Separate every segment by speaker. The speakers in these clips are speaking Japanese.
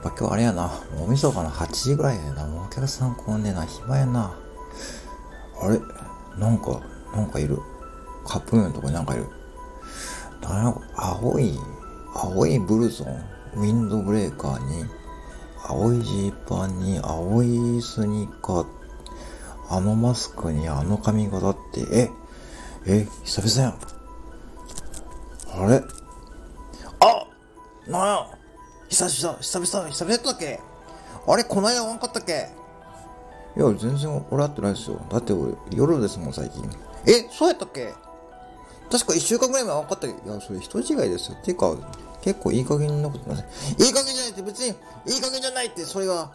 Speaker 1: っぱ今日あれやな。大晦日の8時ぐらいやな。もうお客さん来んねえな。暇やな。あれ？なんか、なんかいる。カップ麺のとこになんかいる。なんや青い、青いブルゾン、ウィンドブレーカーに、青いジーパンに、青いスニーカー、あのマスクにあの髪型って、え、え、久々やん。あれ？あなんや？久々、久々、久々やったっけ？あれこないだわんかったっけ？いや、全然俺会ってないですよ。だって俺、夜ですもん、最近。え、そうやったっけ？確か一週間ぐらい前分かったけど、いや、それ人違いですよ。っていうか、結構いい加減なことなさい。いい加減じゃないって別に、いい加減じゃないって、それは。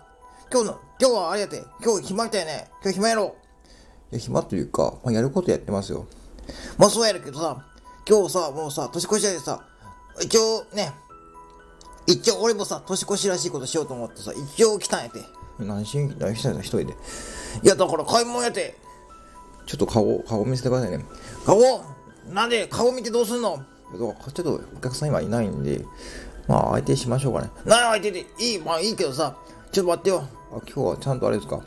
Speaker 1: 今日の、今日はあれやて、今日暇みたいね。今日暇やろ。いや、暇というか、まあ、やることやってますよ。まあそうやるけどさ、今日さ、もうさ、年越しやでさ、一応ね、一応俺もさ、年越しらしいことしようと思ってさ、一応来たんやて。何しに、何したんや一人で。いや、だから買い物やて。ちょっと顔、顔見せてくださいね。顔なんで顔見てどうすんの？ちょっとお客さん今いないんで、まあ相手しましょうかね。なあ相手でいい、まあいいけどさ、ちょっと待ってよ。あ、今日はちゃんとあれですか？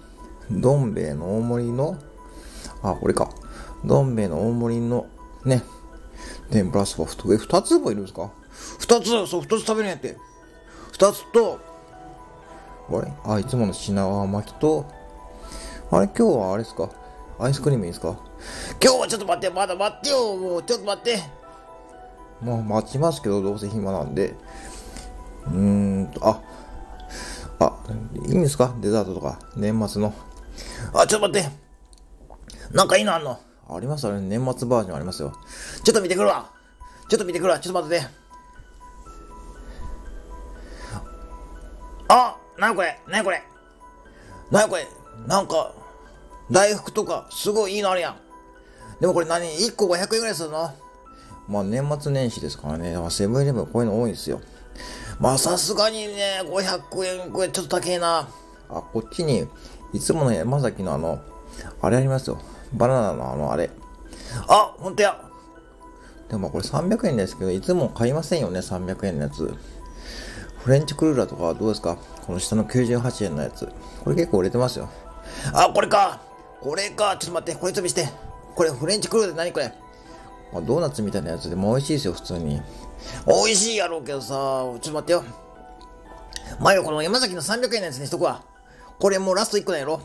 Speaker 1: どん兵衛の大盛りの、あ、これか。どん兵衛の大盛りの、ね。天ぷらそば、え、二つもいるんですか？二つ、そう、二つ食べるんやって。二つと、あれ？あ、いつもの品川巻きと、あれ？今日はあれですか？アイスクリームいいですか？今日はちょっと待って、まだ待ってよ、もう、ちょっと待って。もう待ちますけど、どうせ暇なんで。うーんと、あ、あ、いいんですか？デザートとか、年末の。あ、ちょっと待って。なんかいいのあんの？ありますあれ、年末バージョンありますよ。ちょっと見てくるわ。ちょっと見てくるわ。ちょっと待ってて。なにこれ？なにこれ？なにこれ？なんか、大福とか、すごいいいのあるやん。でもこれ何 ?1 個500円ぐらいするの？まあ年末年始ですからね。セブンイレブンこういうの多いんですよ。まあさすがにね、500円、これちょっと高えな。あ、こっちに、いつもの山崎のあの、あれありますよ。バナナのあのあれ。あ、ほんとや。でもこれ300円ですけど、いつも買いませんよね、300円のやつ。フレンチクルーラーとかどうですか？この下の98円のやつ。これ結構売れてますよ。あ、これかこれかちょっと待って、これ飛びして。これフレンチクルーラーで何これ？まあ、ドーナツみたいなやつでも美味しいですよ、普通に。美味しいやろうけどさ、ちょっと待ってよ。前よ、この山崎の300円のやつにしとくわ。これもうラスト1個だやろ。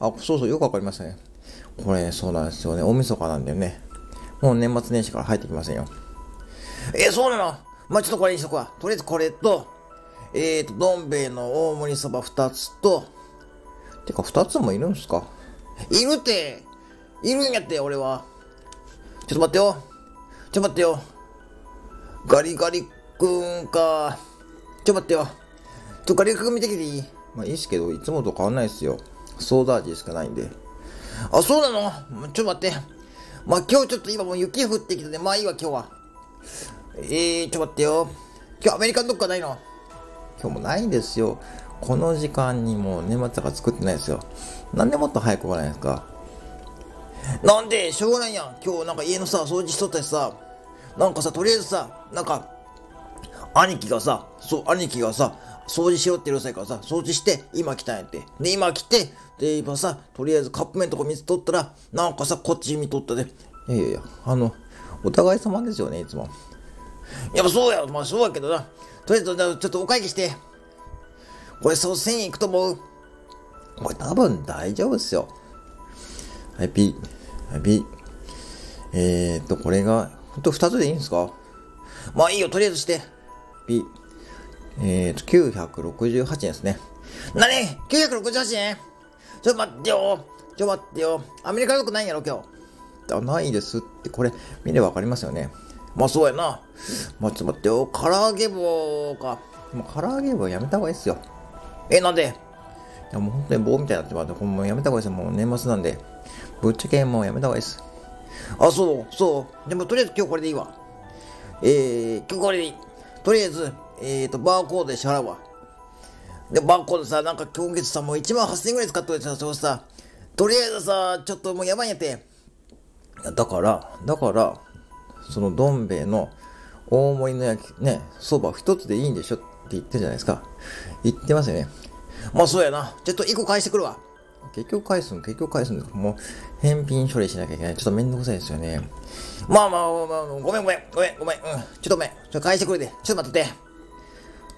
Speaker 1: あ、そうそう、よくわかりましたね。これ、そうなんですよね。大晦日なんだよね。もう年末年始から入ってきませんよ。えそうなの？まあ、ちょっとこれにしとくわ。とりあえずこれと、えーと、どん兵衛の大盛りそば2つと、てか2つもいるんすか？いるっているんやって、俺は。ちょっと待ってよ。ちょっと待ってよ。ガリガリ君か。ちょっと待ってよ。ちょっとガリガリ君見てきていい？まあいいっすけど、いつもと変わんないっすよ。ソーダ味しかないんで。あ、そうなの？ちょっと待って。まあ今日ちょっと今もう雪降ってきてて、まあいいわ今日は。えー、ちょっと待ってよ。今日アメリカンどっかないの？今日もないんですよ。この時間にもう年末だから作ってないですよ。なんでもっと早く来ないですか？なんで？しょうがないやん。今日なんか家のさ、掃除しとったしさ、なんかさ、とりあえずさ、なんか、兄貴がさ、そう、兄貴がさ、掃除しろってうるさいからさ、掃除して、今来たんやって。で、今来て、で、今さ、とりあえずカップ麺とか見つとったら、なんかさ、こっち見とったで。いやいやいや、あの、お互い様ですよね、いつも。やっぱそうや、まあそうやけどな。とりあえず、ちょっとお会計して。これ、そう1000円いくと思う。これ多分大丈夫っすよ。はい、ピー。はい、ピー。えー、っと、これが、ほんと2つでいいんですか？まあいいよ、とりあえずして。ピー。えー、っと、968円ですね。なに ?968 円？ちょっと待ってよ。ちょっと待ってよ。アメリカよくないんやろ、今日。あ、ないですって、これ、見ればわかりますよね。まあそうやな。まあちょっと待ってよ。唐揚げ棒か。もう唐揚げ棒やめた方がいいっすよ。え、なんで？いやもう本当に棒みたいになってまって、もうやめた方がいいですよ。もう年末なんで。ぶっちゃけもうやめた方がいいです。あ、そう、そう。でもとりあえず今日これでいいわ。えー、今日これでいい。とりあえず、えーと、バーコードで支払うわ。で、バーコードさ、なんか今月さ、もう1万8000円ぐらい使っといてさ、そうさ、とりあえずさ、ちょっともうやばいんやって。だから、だから、そのどん兵衛の大盛りの焼き、ね、そば一つでいいんでしょって言ってるじゃないですか。言ってますよね。まあそうやな。ちょっと1個返してくるわ。結局返すん、結局返すんもう、返品処理しなきゃいけない。ちょっとめんどくさいですよね。まあまあまあ、まあ、ごめんごめん、ごめんごめん、うん。ちょっとごめん。ちょっと返してくれて。ちょっと待ってて。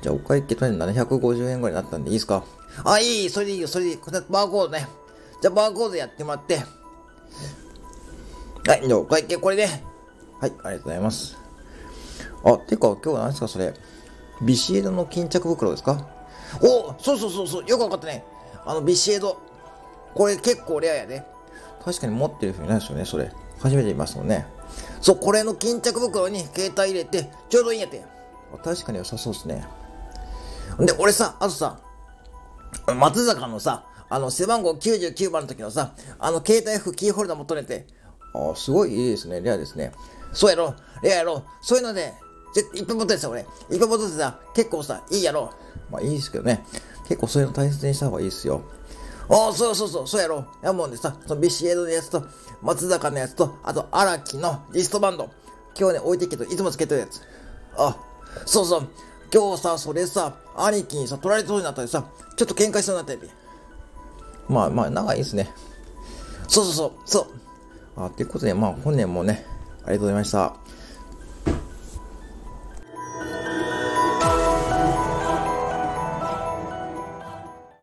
Speaker 1: じゃあ、お会計とりあえず750円ぐらいになったんでいいですかあ、いい、それでいいよ、それでいい。バーコードね。じゃあ、バーコードやってもらって。はい、じゃあ、お会計これで。はい、ありがとうございます。あ、てか、今日は何ですか、それ？ビシエドの巾着袋ですか？おそうそうそうそう、よくわかったね。あの、ビシエド。これ結構レアやで。確かに持ってる人いないですよね、それ。初めて見ますもんね。そう、これの巾着袋に携帯入れて、ちょうどいいんやて。確かに良さそうですね。で、俺さ、あとさ、松坂のさ、あの、背番号99番の時のさ、あの、携帯服キーホルダー持っとれて、あすごいいいですね。レアですね。そうやろ、レアやろ。そういうので、いっぱい持ってるさ、俺。いっぱい持っててさ、結構さ、いいやろ。まあいいですけどね。結構そういうの大切にした方がいいですよ。ああ、そうそうそう、そうやろい。やもんでさ、そのビシエドのやつと、松坂のやつと、あと荒木のリストバンド。今日ね、置いてきて、いつもつけてるやつ。あ、そうそう。今日さ、それさ、兄貴にさ、取られそうになったりさ、ちょっと喧嘩しそうになったり。まあまあ、長いですね。そうそうそう、そう。あ、ということで、まあ、本年もね、ありがとうございました。